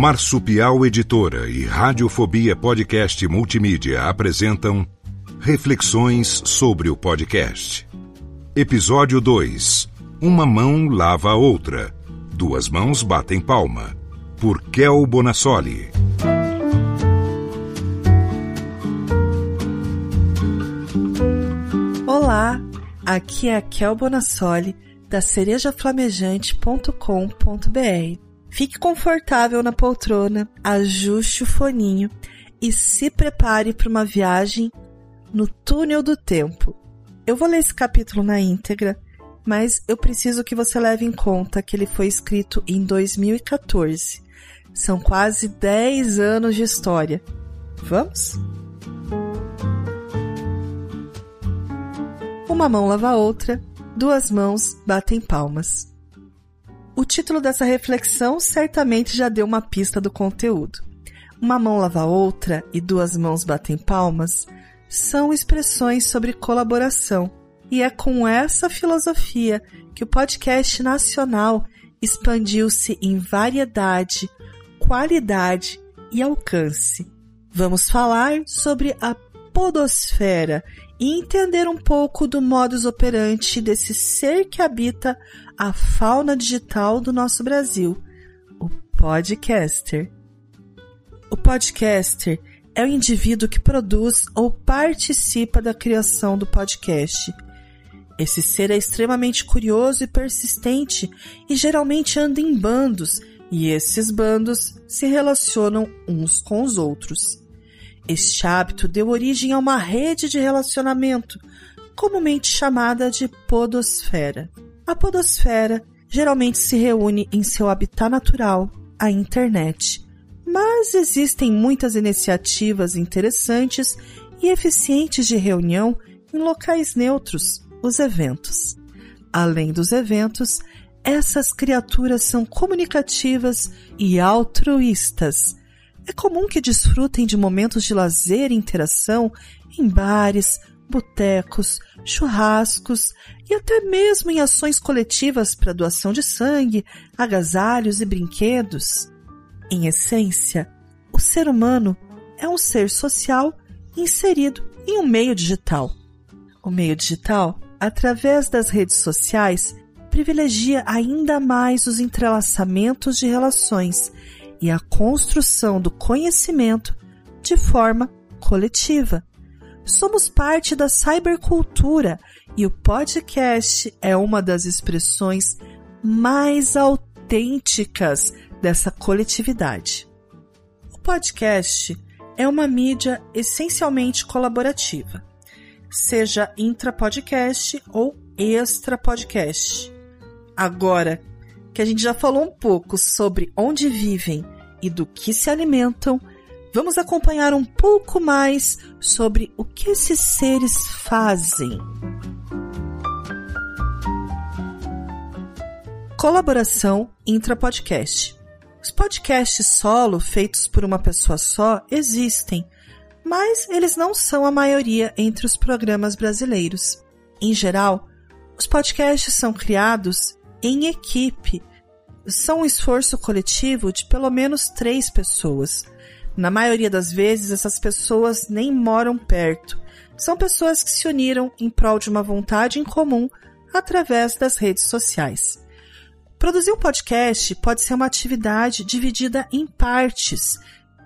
Marsupial Editora e Radiofobia Podcast Multimídia apresentam Reflexões sobre o podcast. Episódio 2: Uma mão lava a outra, duas mãos batem palma. Por Kel Bonassoli. Olá, aqui é a Kel Bonassoli da cerejaflamejante.com.br Fique confortável na poltrona, ajuste o foninho e se prepare para uma viagem no túnel do tempo. Eu vou ler esse capítulo na íntegra, mas eu preciso que você leve em conta que ele foi escrito em 2014. São quase 10 anos de história. Vamos? Uma mão lava a outra, duas mãos batem palmas. O título dessa reflexão certamente já deu uma pista do conteúdo. Uma mão lava a outra e duas mãos batem palmas são expressões sobre colaboração. E é com essa filosofia que o podcast nacional expandiu-se em variedade, qualidade e alcance. Vamos falar sobre a podosfera entender um pouco do modus operandi desse ser que habita a fauna digital do nosso Brasil, o podcaster. O podcaster é o indivíduo que produz ou participa da criação do podcast. Esse ser é extremamente curioso e persistente e geralmente anda em bandos, e esses bandos se relacionam uns com os outros. Este hábito deu origem a uma rede de relacionamento, comumente chamada de podosfera. A podosfera geralmente se reúne em seu habitat natural, a internet. Mas existem muitas iniciativas interessantes e eficientes de reunião em locais neutros, os eventos. Além dos eventos, essas criaturas são comunicativas e altruístas é comum que desfrutem de momentos de lazer e interação em bares, botecos, churrascos e até mesmo em ações coletivas para doação de sangue, agasalhos e brinquedos. Em essência, o ser humano é um ser social inserido em um meio digital. O meio digital, através das redes sociais, privilegia ainda mais os entrelaçamentos de relações e a construção do conhecimento de forma coletiva. Somos parte da cybercultura e o podcast é uma das expressões mais autênticas dessa coletividade. O podcast é uma mídia essencialmente colaborativa, seja intra-podcast ou extra-podcast. Agora, que a gente já falou um pouco sobre onde vivem e do que se alimentam, vamos acompanhar um pouco mais sobre o que esses seres fazem. Colaboração intra-podcast. Os podcasts solo feitos por uma pessoa só existem, mas eles não são a maioria entre os programas brasileiros. Em geral, os podcasts são criados em equipe. São um esforço coletivo de pelo menos três pessoas. Na maioria das vezes, essas pessoas nem moram perto. São pessoas que se uniram em prol de uma vontade em comum através das redes sociais. Produzir um podcast pode ser uma atividade dividida em partes.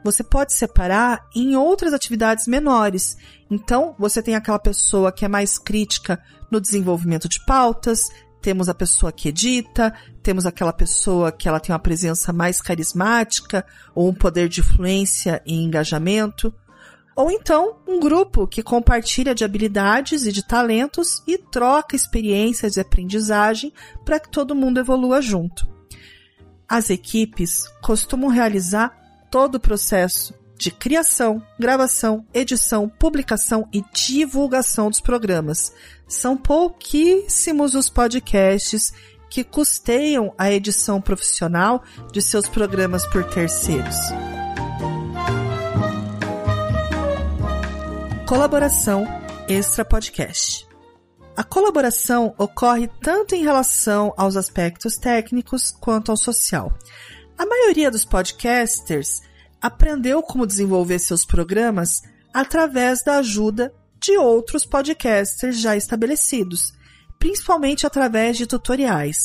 Você pode separar em outras atividades menores. Então, você tem aquela pessoa que é mais crítica no desenvolvimento de pautas, temos a pessoa que edita, temos aquela pessoa que ela tem uma presença mais carismática ou um poder de influência e engajamento. Ou então, um grupo que compartilha de habilidades e de talentos e troca experiências e aprendizagem para que todo mundo evolua junto. As equipes costumam realizar todo o processo de criação, gravação, edição, publicação e divulgação dos programas. São pouquíssimos os podcasts que custeiam a edição profissional de seus programas por terceiros. Colaboração Extra Podcast. A colaboração ocorre tanto em relação aos aspectos técnicos quanto ao social. A maioria dos podcasters aprendeu como desenvolver seus programas através da ajuda de outros podcasters já estabelecidos, principalmente através de tutoriais.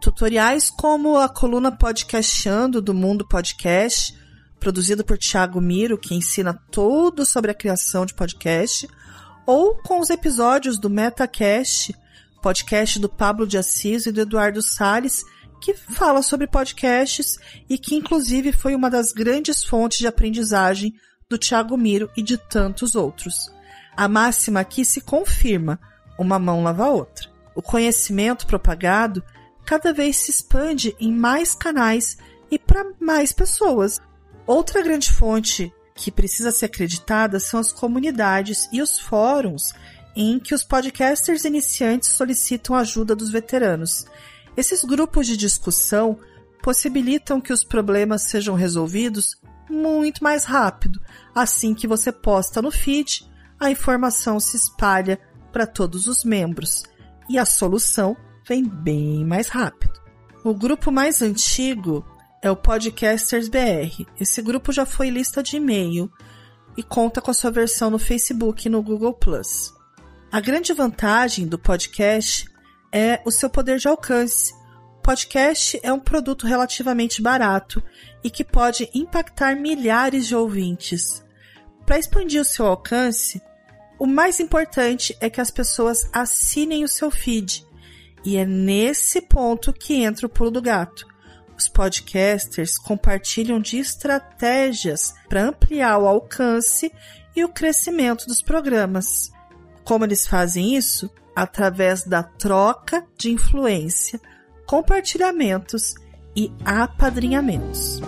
Tutoriais como a coluna Podcastando do Mundo Podcast, produzido por Thiago Miro, que ensina tudo sobre a criação de podcast, ou com os episódios do MetaCast, podcast do Pablo de Assis e do Eduardo Sales, que fala sobre podcasts e que inclusive foi uma das grandes fontes de aprendizagem do Thiago Miro e de tantos outros. A máxima aqui se confirma: uma mão lava a outra. O conhecimento propagado cada vez se expande em mais canais e para mais pessoas. Outra grande fonte que precisa ser acreditada são as comunidades e os fóruns em que os podcasters iniciantes solicitam ajuda dos veteranos. Esses grupos de discussão possibilitam que os problemas sejam resolvidos muito mais rápido. Assim que você posta no feed, a informação se espalha para todos os membros e a solução vem bem mais rápido. O grupo mais antigo é o Podcasters BR. Esse grupo já foi lista de e-mail e conta com a sua versão no Facebook e no Google A grande vantagem do podcast é o seu poder de alcance. Podcast é um produto relativamente barato e que pode impactar milhares de ouvintes. Para expandir o seu alcance, o mais importante é que as pessoas assinem o seu feed. E é nesse ponto que entra o pulo do gato os podcasters compartilham de estratégias para ampliar o alcance e o crescimento dos programas. Como eles fazem isso? Através da troca de influência, compartilhamentos e apadrinhamentos.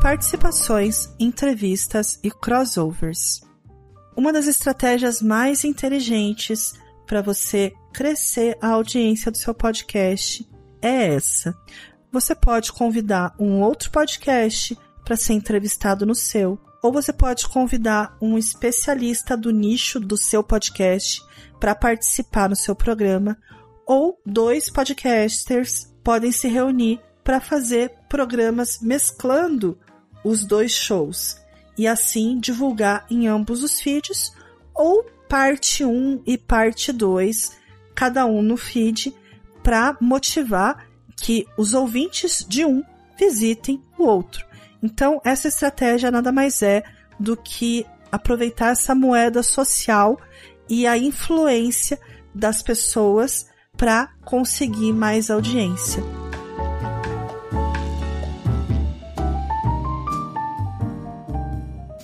Participações, entrevistas e crossovers. Uma das estratégias mais inteligentes para você crescer a audiência do seu podcast é essa. Você pode convidar um outro podcast para ser entrevistado no seu, ou você pode convidar um especialista do nicho do seu podcast para participar no seu programa, ou dois podcasters podem se reunir para fazer programas mesclando os dois shows e assim divulgar em ambos os feeds ou parte 1 e parte 2 cada um no feed para motivar que os ouvintes de um visitem o outro. Então, essa estratégia nada mais é do que aproveitar essa moeda social e a influência das pessoas para conseguir mais audiência.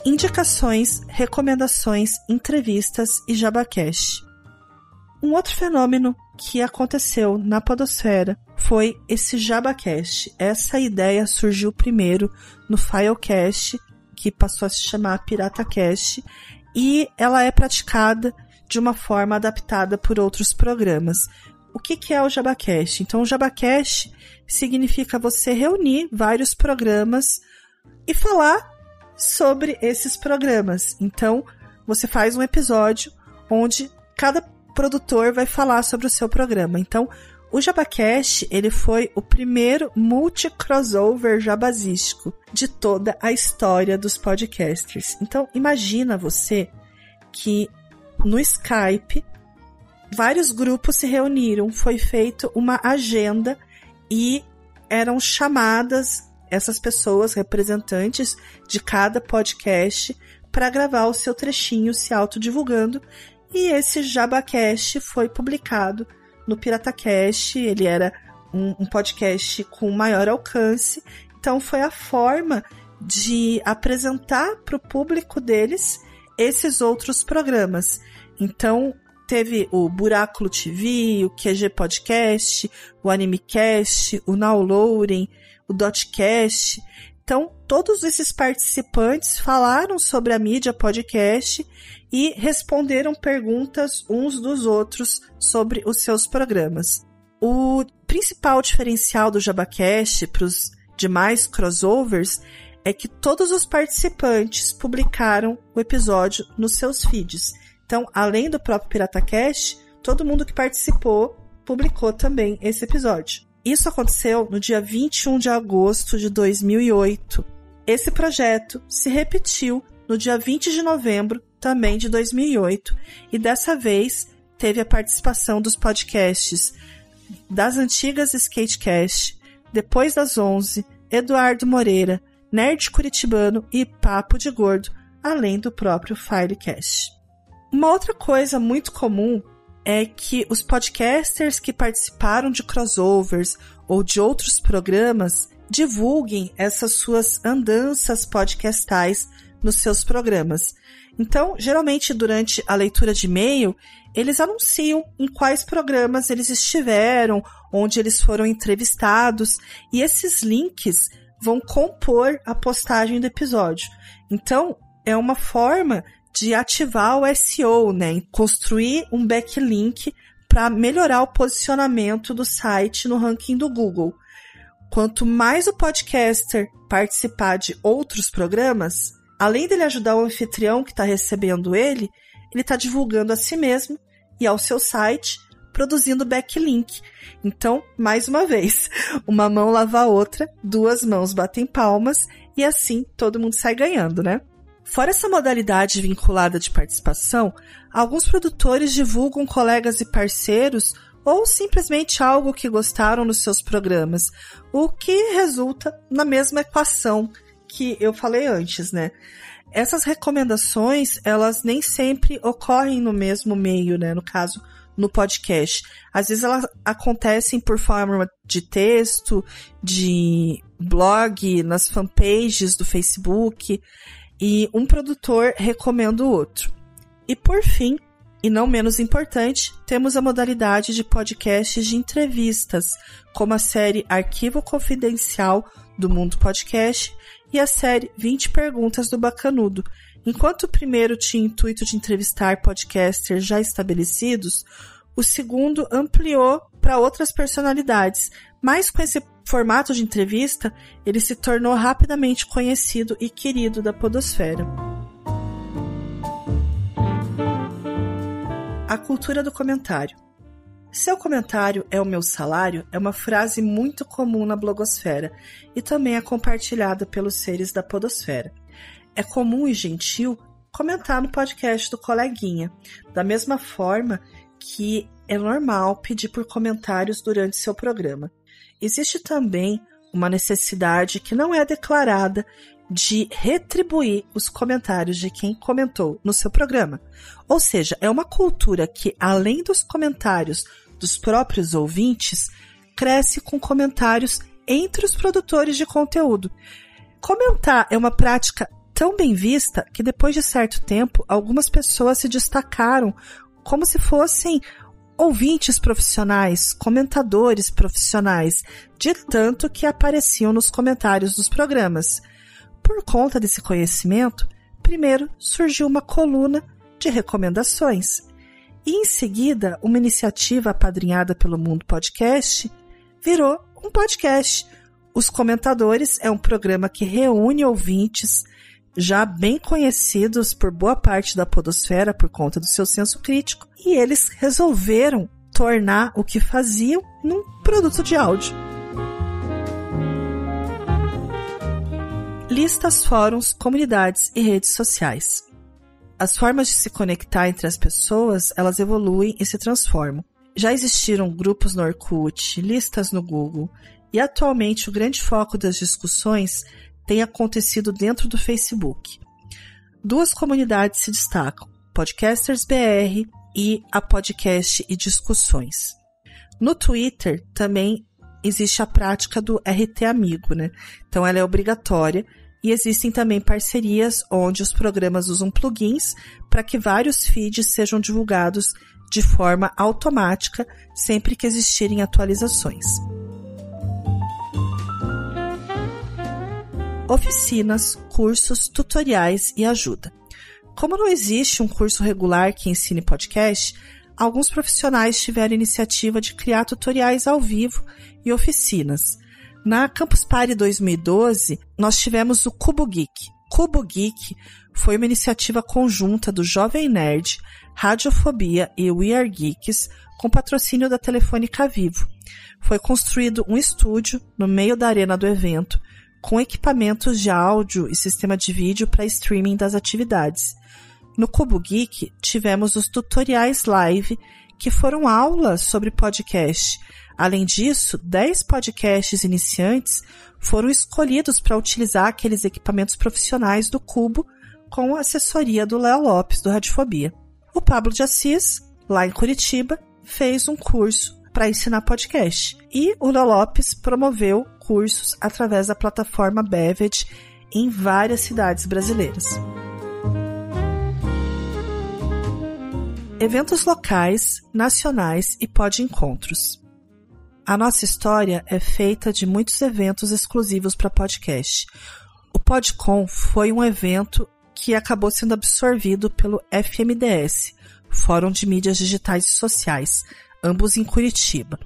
Indicações, recomendações, entrevistas e jabacash. Um outro fenômeno que aconteceu na podosfera foi esse JabaCast. Essa ideia surgiu primeiro no Filecast, que passou a se chamar PirataCast, e ela é praticada de uma forma adaptada por outros programas. O que, que é o JabaCast? Então, o JabaCast significa você reunir vários programas e falar sobre esses programas. Então, você faz um episódio onde cada produtor vai falar sobre o seu programa. Então, o Jabacast, ele foi o primeiro multi-crossover jabazístico de toda a história dos podcasters. Então, imagina você que no Skype vários grupos se reuniram, foi feita uma agenda e eram chamadas essas pessoas representantes de cada podcast para gravar o seu trechinho se autodivulgando e esse JabaCast foi publicado no PirataCast, ele era um, um podcast com maior alcance, então foi a forma de apresentar para o público deles esses outros programas. Então, teve o Buráculo TV, o QG Podcast, o Animecast, o Now Loading, o Dotcast. Então, todos esses participantes falaram sobre a mídia podcast e responderam perguntas uns dos outros sobre os seus programas. O principal diferencial do JabaCast para os demais crossovers é que todos os participantes publicaram o episódio nos seus feeds. Então, além do próprio PirataCast, todo mundo que participou publicou também esse episódio. Isso aconteceu no dia 21 de agosto de 2008. Esse projeto se repetiu no dia 20 de novembro também de 2008 e dessa vez teve a participação dos podcasts das antigas Skatecast, Depois das 11, Eduardo Moreira, Nerd Curitibano e Papo de Gordo, além do próprio Filecast. Uma outra coisa muito comum é que os podcasters que participaram de crossovers ou de outros programas divulguem essas suas andanças podcastais nos seus programas. Então, geralmente durante a leitura de e-mail, eles anunciam em quais programas eles estiveram, onde eles foram entrevistados, e esses links vão compor a postagem do episódio. Então, é uma forma de ativar o SEO, né? Construir um backlink para melhorar o posicionamento do site no ranking do Google. Quanto mais o podcaster participar de outros programas, além dele ajudar o anfitrião que está recebendo ele, ele está divulgando a si mesmo e ao seu site, produzindo backlink. Então, mais uma vez, uma mão lava a outra, duas mãos batem palmas e assim todo mundo sai ganhando, né? Fora essa modalidade vinculada de participação, alguns produtores divulgam colegas e parceiros ou simplesmente algo que gostaram nos seus programas, o que resulta na mesma equação que eu falei antes, né? Essas recomendações, elas nem sempre ocorrem no mesmo meio, né? No caso, no podcast. Às vezes elas acontecem por forma de texto, de blog, nas fanpages do Facebook, e um produtor recomenda o outro. E por fim, e não menos importante, temos a modalidade de podcasts de entrevistas, como a série Arquivo Confidencial do Mundo Podcast e a série 20 Perguntas do Bacanudo. Enquanto o primeiro tinha intuito de entrevistar podcasters já estabelecidos, o segundo ampliou para outras personalidades, mas com esse formato de entrevista, ele se tornou rapidamente conhecido e querido da podosfera. A cultura do comentário. Seu comentário é o meu salário é uma frase muito comum na blogosfera e também é compartilhada pelos seres da podosfera. É comum e gentil comentar no podcast do coleguinha, da mesma forma que é normal pedir por comentários durante seu programa. Existe também uma necessidade que não é declarada de retribuir os comentários de quem comentou no seu programa. Ou seja, é uma cultura que, além dos comentários dos próprios ouvintes, cresce com comentários entre os produtores de conteúdo. Comentar é uma prática tão bem vista que depois de certo tempo algumas pessoas se destacaram como se fossem ouvintes profissionais, comentadores profissionais, de tanto que apareciam nos comentários dos programas. Por conta desse conhecimento, primeiro surgiu uma coluna de recomendações. E em seguida, uma iniciativa apadrinhada pelo Mundo Podcast virou um podcast. Os Comentadores é um programa que reúne ouvintes já bem conhecidos por boa parte da podosfera por conta do seu senso crítico, e eles resolveram tornar o que faziam num produto de áudio. Listas, fóruns, comunidades e redes sociais. As formas de se conectar entre as pessoas, elas evoluem e se transformam. Já existiram grupos no Orkut, listas no Google, e atualmente o grande foco das discussões tem acontecido dentro do Facebook. Duas comunidades se destacam: Podcasters BR e a Podcast e Discussões. No Twitter também existe a prática do RT Amigo, né? Então ela é obrigatória e existem também parcerias onde os programas usam plugins para que vários feeds sejam divulgados de forma automática sempre que existirem atualizações. Oficinas, cursos, tutoriais e ajuda. Como não existe um curso regular que ensine podcast, alguns profissionais tiveram a iniciativa de criar tutoriais ao vivo e oficinas. Na Campus Party 2012, nós tivemos o Cubo Geek. Cubo Geek foi uma iniciativa conjunta do Jovem Nerd, Radiofobia e We Are Geeks, com patrocínio da Telefônica Vivo. Foi construído um estúdio no meio da arena do evento, com equipamentos de áudio e sistema de vídeo para streaming das atividades. No Cubo Geek, tivemos os tutoriais live, que foram aulas sobre podcast. Além disso, 10 podcasts iniciantes foram escolhidos para utilizar aqueles equipamentos profissionais do Cubo com a assessoria do Léo Lopes, do Radiofobia. O Pablo de Assis, lá em Curitiba, fez um curso para ensinar podcast. E o Léo Lopes promoveu cursos através da plataforma Bevet em várias cidades brasileiras. Eventos locais, nacionais e pod-encontros. A nossa história é feita de muitos eventos exclusivos para podcast. O PodCon foi um evento que acabou sendo absorvido pelo FMDS, Fórum de Mídias Digitais e Sociais, ambos em Curitiba.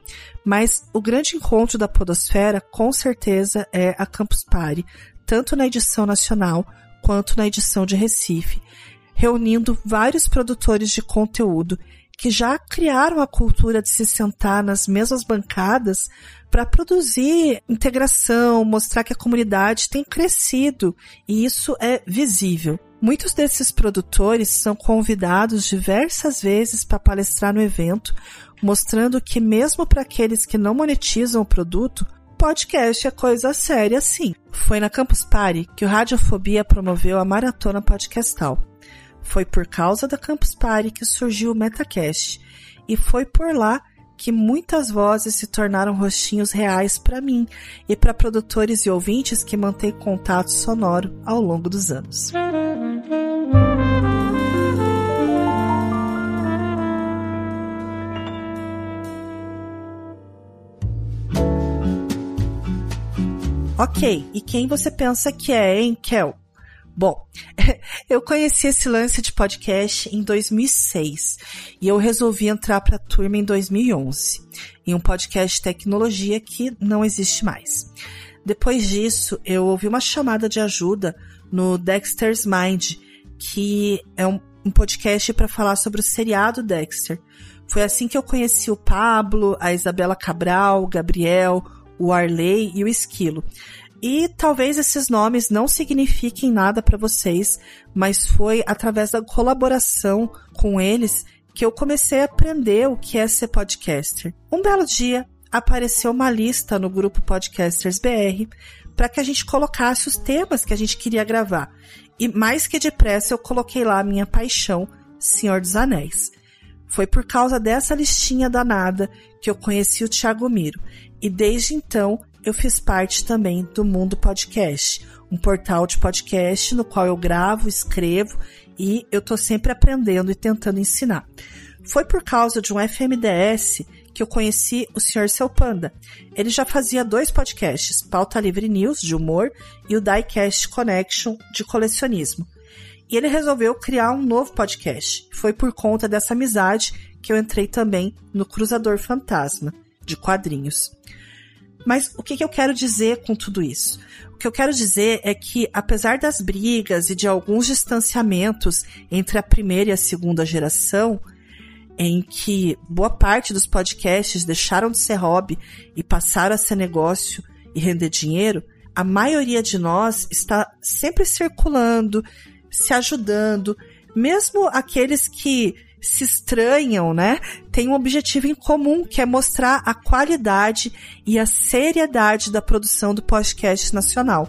Mas o grande encontro da Podosfera, com certeza, é a Campus Party, tanto na edição nacional quanto na edição de Recife, reunindo vários produtores de conteúdo que já criaram a cultura de se sentar nas mesmas bancadas para produzir integração, mostrar que a comunidade tem crescido e isso é visível. Muitos desses produtores são convidados diversas vezes para palestrar no evento, mostrando que mesmo para aqueles que não monetizam o produto, podcast é coisa séria sim. Foi na Campus Party que o Radiofobia promoveu a Maratona Podcastal. Foi por causa da Campus Party que surgiu o Metacast, e foi por lá que muitas vozes se tornaram rostinhos reais para mim e para produtores e ouvintes que mantêm contato sonoro ao longo dos anos. Ok, e quem você pensa que é, hein, Kel? Bom, eu conheci esse lance de podcast em 2006 e eu resolvi entrar para a turma em 2011, em um podcast de tecnologia que não existe mais. Depois disso, eu ouvi uma chamada de ajuda no Dexter's Mind, que é um, um podcast para falar sobre o seriado Dexter. Foi assim que eu conheci o Pablo, a Isabela Cabral, o Gabriel, o Arley e o Esquilo. E talvez esses nomes não signifiquem nada para vocês, mas foi através da colaboração com eles que eu comecei a aprender o que é ser podcaster. Um belo dia, apareceu uma lista no grupo Podcasters BR para que a gente colocasse os temas que a gente queria gravar. E mais que depressa eu coloquei lá a minha paixão, Senhor dos Anéis. Foi por causa dessa listinha danada que eu conheci o Thiago Miro. E desde então eu fiz parte também do Mundo Podcast, um portal de podcast no qual eu gravo, escrevo e eu tô sempre aprendendo e tentando ensinar. Foi por causa de um FMDS que eu conheci o Sr. Seu Panda. Ele já fazia dois podcasts, Pauta Livre News, de humor, e o Diecast Connection, de colecionismo. E ele resolveu criar um novo podcast. Foi por conta dessa amizade que eu entrei também no Cruzador Fantasma, de quadrinhos. Mas o que, que eu quero dizer com tudo isso? O que eu quero dizer é que, apesar das brigas e de alguns distanciamentos entre a primeira e a segunda geração, em que boa parte dos podcasts deixaram de ser hobby e passaram a ser negócio e render dinheiro, a maioria de nós está sempre circulando, se ajudando, mesmo aqueles que se estranham, né? Tem um objetivo em comum, que é mostrar a qualidade e a seriedade da produção do podcast nacional.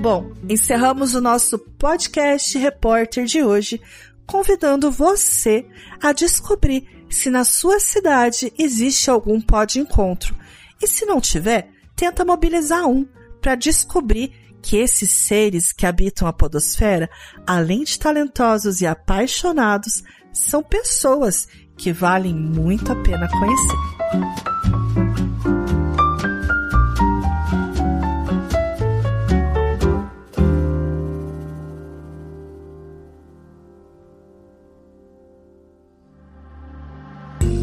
Bom, encerramos o nosso podcast repórter de hoje, convidando você a descobrir se na sua cidade existe algum pod encontro. E se não tiver, tenta mobilizar um para descobrir que esses seres que habitam a podosfera, além de talentosos e apaixonados, são pessoas que valem muito a pena conhecer.